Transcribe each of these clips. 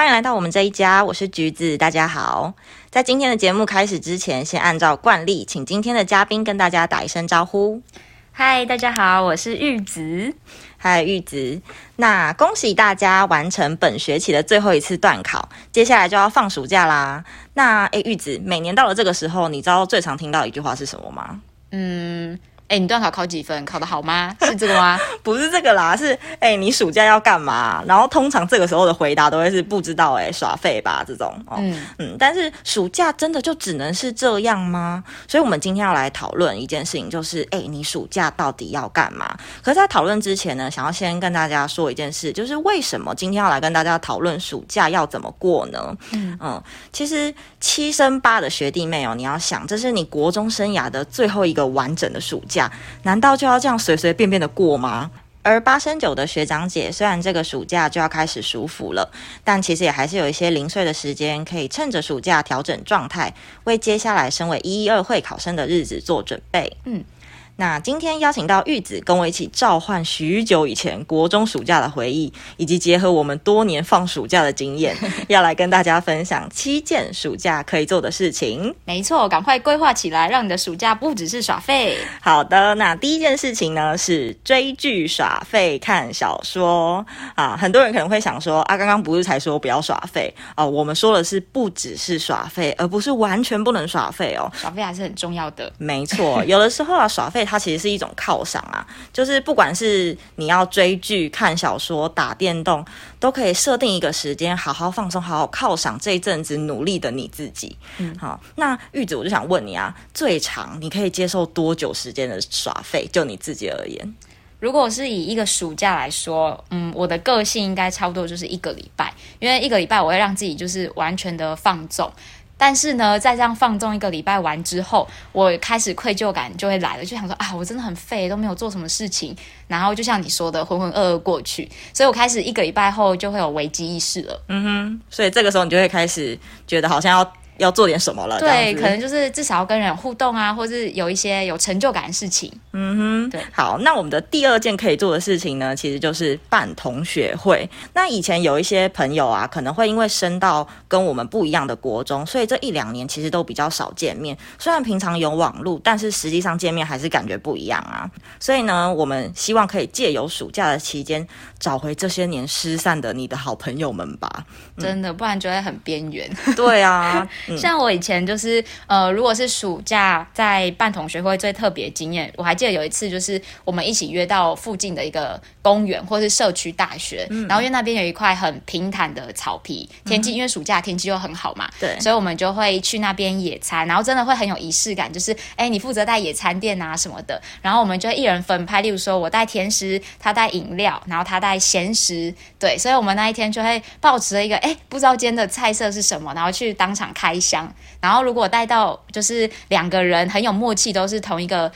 欢迎来到我们这一家，我是橘子，大家好。在今天的节目开始之前，先按照惯例，请今天的嘉宾跟大家打一声招呼。嗨，大家好，我是玉子。嗨，玉子。那恭喜大家完成本学期的最后一次段考，接下来就要放暑假啦。那诶，玉子，每年到了这个时候，你知道最常听到一句话是什么吗？嗯。哎，你段考考几分？考得好吗？是这个吗？不是这个啦，是哎，你暑假要干嘛？然后通常这个时候的回答都会是不知道，哎，耍废吧这种。嗯嗯，但是暑假真的就只能是这样吗？所以我们今天要来讨论一件事情，就是哎，你暑假到底要干嘛？可是，在讨论之前呢，想要先跟大家说一件事，就是为什么今天要来跟大家讨论暑假要怎么过呢？嗯嗯，其实七升八的学弟妹哦，你要想，这是你国中生涯的最后一个完整的暑假。难道就要这样随随便便的过吗？而八升九的学长姐，虽然这个暑假就要开始暑伏了，但其实也还是有一些零碎的时间，可以趁着暑假调整状态，为接下来升为一一二会考生的日子做准备。嗯。那今天邀请到玉子跟我一起召唤许久以前国中暑假的回忆，以及结合我们多年放暑假的经验，要来跟大家分享七件暑假可以做的事情。没错，赶快规划起来，让你的暑假不只是耍废。好的，那第一件事情呢是追剧耍废看小说啊。很多人可能会想说啊，刚刚不是才说不要耍废哦？我们说的是不只是耍废，而不是完全不能耍废哦。耍废还是很重要的。没错，有的时候啊耍废。它其实是一种犒赏啊，就是不管是你要追剧、看小说、打电动，都可以设定一个时间，好好放松，好好犒赏这一阵子努力的你自己。嗯，好，那玉子，我就想问你啊，最长你可以接受多久时间的耍费？就你自己而言，如果是以一个暑假来说，嗯，我的个性应该差不多就是一个礼拜，因为一个礼拜我会让自己就是完全的放纵。但是呢，在这样放纵一个礼拜完之后，我开始愧疚感就会来了，就想说啊，我真的很废，都没有做什么事情，然后就像你说的，浑浑噩噩过去，所以我开始一个礼拜后就会有危机意识了。嗯哼，所以这个时候你就会开始觉得好像要。要做点什么了？对，可能就是至少要跟人互动啊，或是有一些有成就感的事情。嗯哼，对。好，那我们的第二件可以做的事情呢，其实就是办同学会。那以前有一些朋友啊，可能会因为升到跟我们不一样的国中，所以这一两年其实都比较少见面。虽然平常有网络，但是实际上见面还是感觉不一样啊。所以呢，我们希望可以借由暑假的期间，找回这些年失散的你的好朋友们吧。真的，不然就会很边缘。对啊。像我以前就是呃，如果是暑假在办同学会，最特别经验，我还记得有一次就是我们一起约到附近的一个公园或是社区大学，然后因为那边有一块很平坦的草皮，天气因为暑假天气又很好嘛，对，所以我们就会去那边野餐，然后真的会很有仪式感，就是哎，你负责带野餐垫啊什么的，然后我们就一人分派，例如说我带甜食，他带饮料，然后他带咸食，对，所以我们那一天就会保持了一个哎，不知道今天的菜色是什么，然后去当场开。香，然后如果带到就是两个人很有默契，都是同一个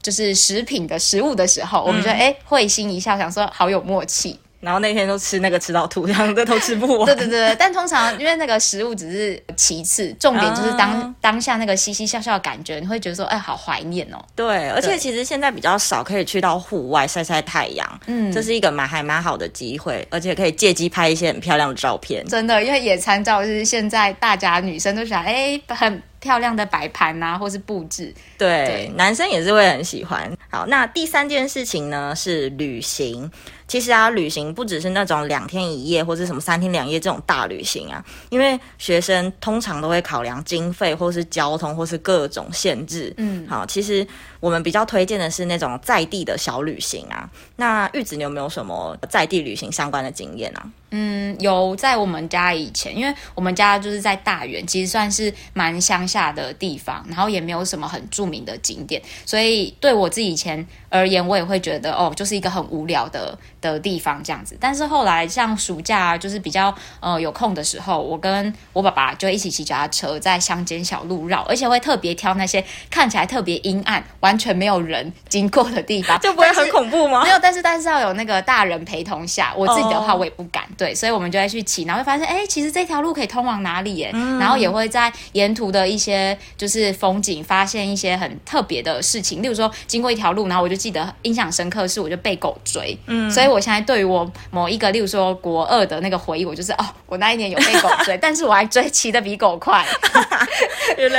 就是食品的食物的时候，我们觉得哎会心一笑，想说好有默契。然后那天都吃那个吃到吐，这样子都吃不完。对对对，但通常因为那个食物只是其次，重点就是当当下那个嘻嘻笑笑的感觉，你会觉得说，哎，好怀念哦。对，而且其实现在比较少可以去到户外晒晒太阳，嗯，这是一个蛮还蛮好的机会，而且可以借机拍一些很漂亮的照片。真的，因为野餐照就是现在大家女生都喜欢，哎，很漂亮的摆盘啊，或是布置。对，男生也是会很喜欢。好，那第三件事情呢是旅行。其实啊，旅行不只是那种两天一夜或者什么三天两夜这种大旅行啊，因为学生通常都会考量经费或是交通或是各种限制。嗯，好，其实我们比较推荐的是那种在地的小旅行啊。那玉子，你有没有什么在地旅行相关的经验啊？嗯，有在我们家以前，因为我们家就是在大园，其实算是蛮乡下的地方，然后也没有什么很著名的景点，所以对我自己以前而言，我也会觉得哦，就是一个很无聊的。的地方这样子，但是后来像暑假就是比较呃有空的时候，我跟我爸爸就一起骑脚踏车在乡间小路绕，而且会特别挑那些看起来特别阴暗、完全没有人经过的地方，就不会很恐怖吗？没有，但是但是要有那个大人陪同下，我自己的话我也不敢，对，所以我们就会去骑，然后会发现哎，其实这条路可以通往哪里？耶，然后也会在沿途的一些就是风景发现一些很特别的事情，例如说经过一条路，然后我就记得印象深刻是我就被狗追，嗯，所以。以我现在对于我某一个，例如说国二的那个回忆，我就是哦，我那一年有被狗追，但是我还追骑的比狗快，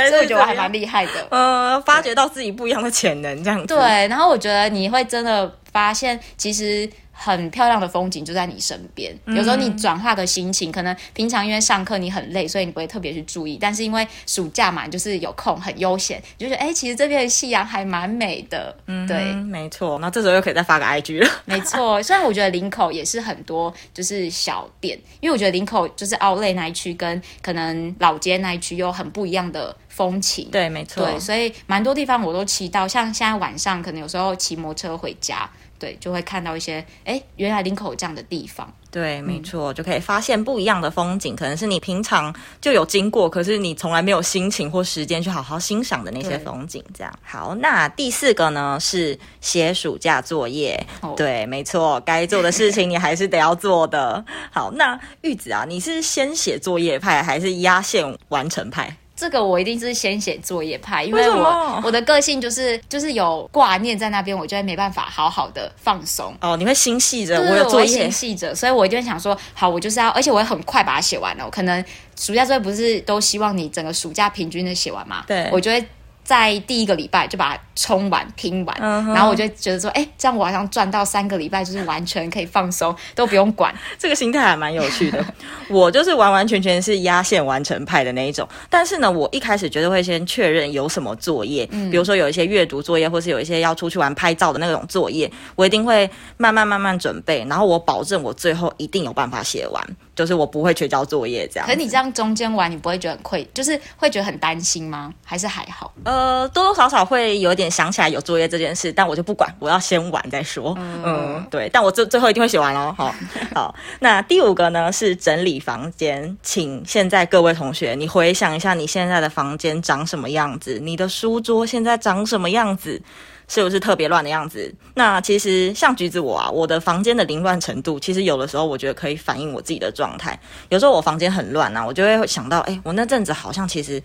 原来所以我觉得我还蛮厉害的。呃，发掘到自己不一样的潜能，这样子。对，然后我觉得你会真的发现，其实。很漂亮的风景就在你身边。有时候你转化个心情，可能平常因为上课你很累，所以你不会特别去注意。但是因为暑假嘛，就是有空很悠闲，就觉得哎，其实这边的夕阳还蛮美的。嗯，对，没错。那这时候又可以再发个 IG 了。没错，虽然我觉得林口也是很多就是小店，因为我觉得林口就是奥莱那一区跟可能老街那一区有很不一样的风情。对，没错。对，所以蛮多地方我都骑到，像现在晚上可能有时候骑摩托车回家。对，就会看到一些，哎，原来林口有这样的地方。对，没错，就可以发现不一样的风景，可能是你平常就有经过，可是你从来没有心情或时间去好好欣赏的那些风景。这样，好，那第四个呢是写暑假作业。对，没错，该做的事情你还是得要做的。好，那玉子啊，你是先写作业派还是压线完成派？这个我一定是先写作业派，因为我我的个性就是就是有挂念在那边，我就会没办法好好的放松。哦，你会心细着，我有作业心细着，所以我一定会想说，好，我就是要，而且我会很快把它写完了。可能暑假作业不是都希望你整个暑假平均的写完吗？对，我就会在第一个礼拜就把它冲完拼完，然后我就觉得说，哎，这样我好像赚到三个礼拜，就是完全可以放松，都不用管。这个心态还蛮有趣的。我就是完完全全是压线完成派的那一种，但是呢，我一开始绝对会先确认有什么作业，比如说有一些阅读作业，或是有一些要出去玩拍照的那种作业，我一定会慢慢慢慢准备，然后我保证我最后一定有办法写完。就是我不会缺交作业这样。可你这样中间玩，你不会觉得很愧，就是会觉得很担心吗？还是还好？呃，多多少少会有点想起来有作业这件事，但我就不管，我要先玩再说。嗯，对，但我最最后一定会写完喽。好，好。那第五个呢是整理房间，请现在各位同学，你回想一下你现在的房间长什么样子，你的书桌现在长什么样子。是不是特别乱的样子？那其实像橘子我啊，我的房间的凌乱程度，其实有的时候我觉得可以反映我自己的状态。有时候我房间很乱啊，我就会想到，哎，我那阵子好像其实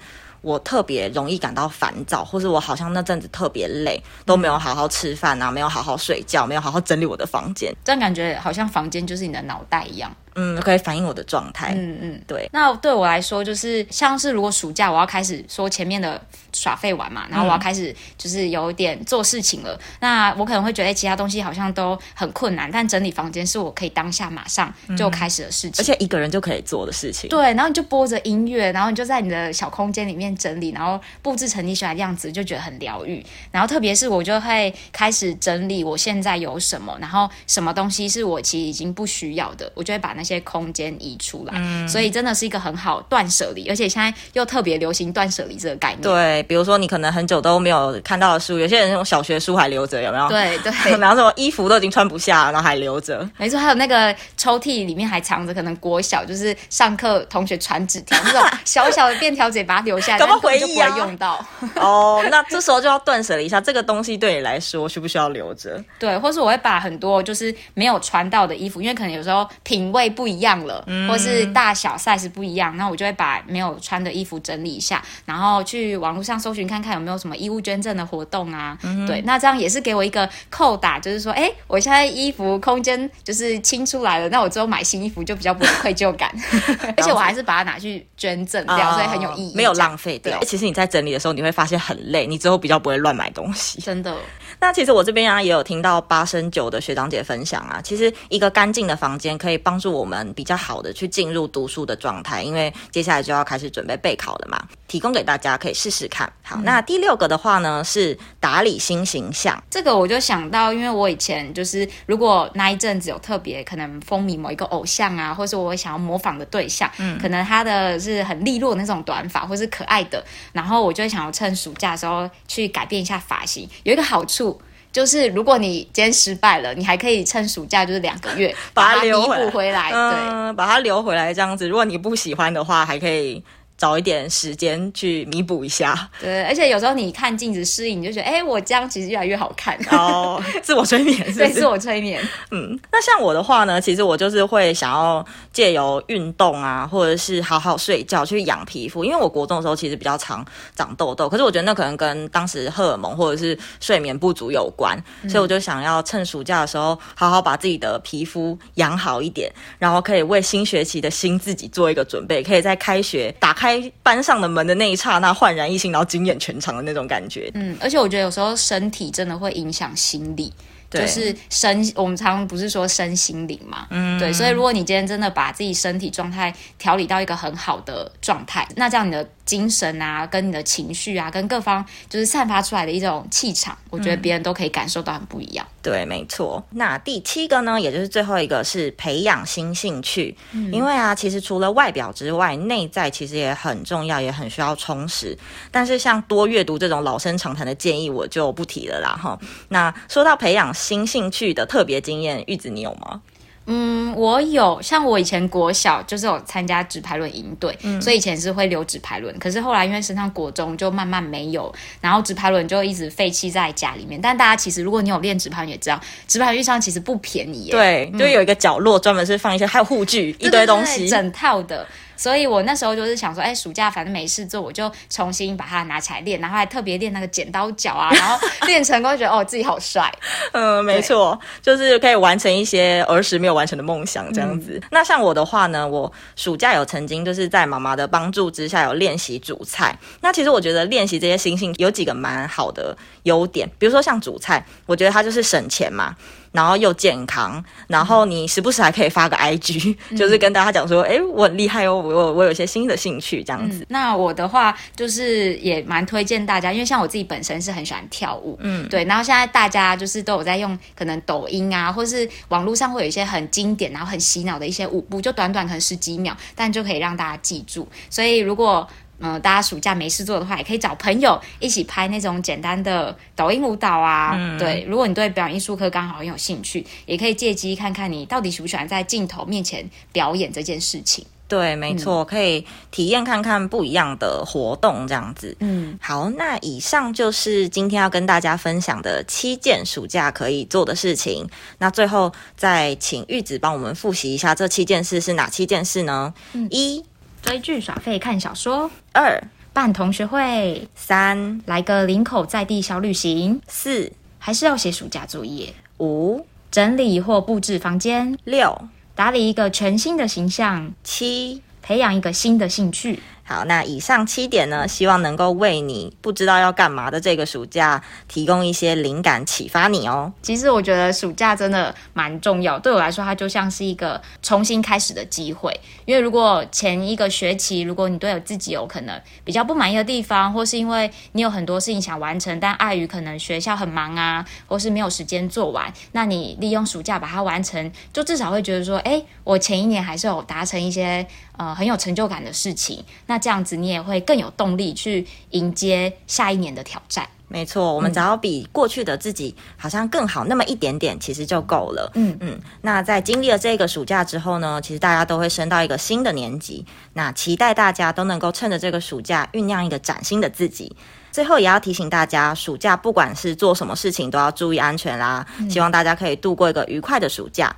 我特别容易感到烦躁，或是我好像那阵子特别累，都没有好好吃饭啊，没有好好睡觉，没有好好整理我的房间，这样感觉好像房间就是你的脑袋一样。嗯，可以反映我的状态。嗯嗯，对。那对我来说，就是像是如果暑假我要开始说前面的耍废玩嘛，然后我要开始就是有点做事情了，那我可能会觉得其他东西好像都很困难，但整理房间是我可以当下马上就开始的事情，而且一个人就可以做的事情。对，然后你就播着音乐，然后你就在你的小空间里面整理，然后布置成你喜欢的样子，就觉得很疗愈。然后特别是我就会开始整理我现在有什么，然后什么东西是我其实已经不需要的，我就会把那些空间移出来，所以真的是一个很好断舍离，而且现在又特别流行断舍离这个概念。对，比如说你可能很久都没有看到的书，有些人那种小学书还留着，有没有？对对，然后什么衣服都已经穿不下，然后还留着。没错，还有那个抽屉里面还藏着可能国小就是上课同学传纸条那种小小的便条纸，把它留下来，怎么回忆啊？用到 哦，那这时候就要断舍离一下，这个东西对你来说需不需要留着？对，或是我会把很多就是没有穿到的衣服，因为可能有时候品味不一样。了，或是大小 size 不一样，那我就会把没有穿的衣服整理一下，然后去网络上搜寻看看有没有什么衣物捐赠的活动啊。对，那这样也是给我一个扣打，就是说，哎，我现在衣服空间就是清出来了，那我之后买新衣服就比较不会愧疚感，而且我还是把它拿去捐赠掉，所以很有意义，没有浪费掉。其实你在整理的时候，你会发现很累，你之后比较不会乱买东西，真的。那其实我这边啊也有听到八升九的学长姐分享啊，其实一个干净的房间可以帮助我们比较好的去进入读书的状态，因为接下来就要开始准备备考了嘛，提供给大家可以试试看。好，那第六个的话呢是打理新形象，这个我就想到，因为我以前就是如果那一阵子有特别可能风靡某一个偶像啊，或是我想要模仿的对象，嗯，可能他的是很利落那种短发，或是可爱的，然后我就想要趁暑假的时候去改变一下发型，有一个好处。就是，如果你今天失败了，你还可以趁暑假，就是两个月 把它弥补回来，对，把它留回来这样子。如果你不喜欢的话，还可以找一点时间去弥补一下。对，而且有时候你看镜子适应，你就觉得，哎，我这样其实越来越好看。哦，自我催眠，对，自我催眠。嗯，那像我的话呢，其实我就是会想要借由运动啊，或者是好好睡觉去养皮肤，因为我国中的时候其实比较常长痘痘，可是我觉得那可能跟当时荷尔蒙或者是睡眠不足有关，所以我就想要趁暑假的时候好好把自己的皮肤养好一点，然后可以为新学期的新自己做一个准备，可以在开学打开开班上的门的那一刹那焕然一新，然后惊艳全场的那种感觉。嗯，而且我觉得有时候身体真的会影响心理。就是身，我们常常不是说身心灵嘛，嗯，对，所以如果你今天真的把自己身体状态调理到一个很好的状态，那这样你的。精神啊，跟你的情绪啊，跟各方就是散发出来的一种气场，我觉得别人都可以感受到很不一样。对，没错。那第七个呢，也就是最后一个是培养新兴趣，嗯因为啊，其实除了外表之外，内在其实也很重要，也很需要充实。但是像多阅读这种老生常谈的建议，我就不提了啦。哈，那说到培养新兴趣的特别经验，玉子你有吗？嗯，我有像我以前国小就是有参加纸牌轮营队，所以以前是会留纸牌轮。可是后来因为升上国中就慢慢没有，然后纸牌轮就一直废弃在家里面。但大家其实如果你有练纸牌轮，也知道纸牌轮上其实不便宜。对，就有一个角落专门是放一些，还有护具一堆东西，整套的。所以我那时候就是想说，哎，暑假反正没事做，我就重新把它拿起来练，然后还特别练那个剪刀脚啊，然后练成功，觉得哦自己好帅。嗯，没错，就是可以完成一些儿时没有完成的梦想这样子。那像我的话呢，我暑假有曾经就是在妈妈的帮助之下有练习煮菜。那其实我觉得练习这些新兴有几个蛮好的优点，比如说像煮菜，我觉得它就是省钱嘛。然后又健康，然后你时不时还可以发个 IG，就是跟大家讲说，哎，我很厉害哦，我我有一些新的兴趣这样子。那我的话就是也蛮推荐大家，因为像我自己本身是很喜欢跳舞，嗯，对。然后现在大家就是都有在用可能抖音啊，或是网络上会有一些很经典然后很洗脑的一些舞步，就短短可能十几秒，但就可以让大家记住。所以如果嗯，大家暑假没事做的话，也可以找朋友一起拍那种简单的抖音舞蹈啊。对，如果你对表演艺术课刚好很有兴趣，也可以借机看看你到底喜不喜欢在镜头面前表演这件事情。对，没错，可以体验看看不一样的活动这样子。嗯，好，那以上就是今天要跟大家分享的七件暑假可以做的事情。那最后再请玉子帮我们复习一下这七件事是哪七件事呢？一。追剧耍废看小说，二。办同学会，三。来个林口在地小旅行，四。还是要写暑假作业，五。整理或布置房间，六。打理一个全新的形象，七。培养一个新的兴趣。好，那以上七点呢，希望能够为你不知道要干嘛的这个暑假提供一些灵感，启发你哦。其实我觉得暑假真的蛮重要，对我来说，它就像是一个重新开始的机会。因为如果前一个学期，如果你对自己有可能比较不满意的地方，或是因为你有很多事情想完成，但碍于可能学校很忙啊，或是没有时间做完，那你利用暑假把它完成，就至少会觉得说，哎，我前一年还是有达成一些。呃，很有成就感的事情，那这样子你也会更有动力去迎接下一年的挑战。没错，我们只要比过去的自己好像更好那么一点点，其实就够了。嗯嗯。那在经历了这个暑假之后呢，其实大家都会升到一个新的年级。那期待大家都能够趁着这个暑假酝酿一个崭新的自己。最后也要提醒大家，暑假不管是做什么事情都要注意安全啦。希望大家可以度过一个愉快的暑假。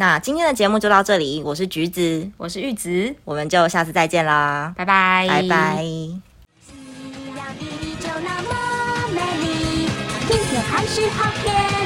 那今天的节目就到这里，我是橘子，我是玉子，我们就下次再见啦，拜拜，拜拜。明天还是好天。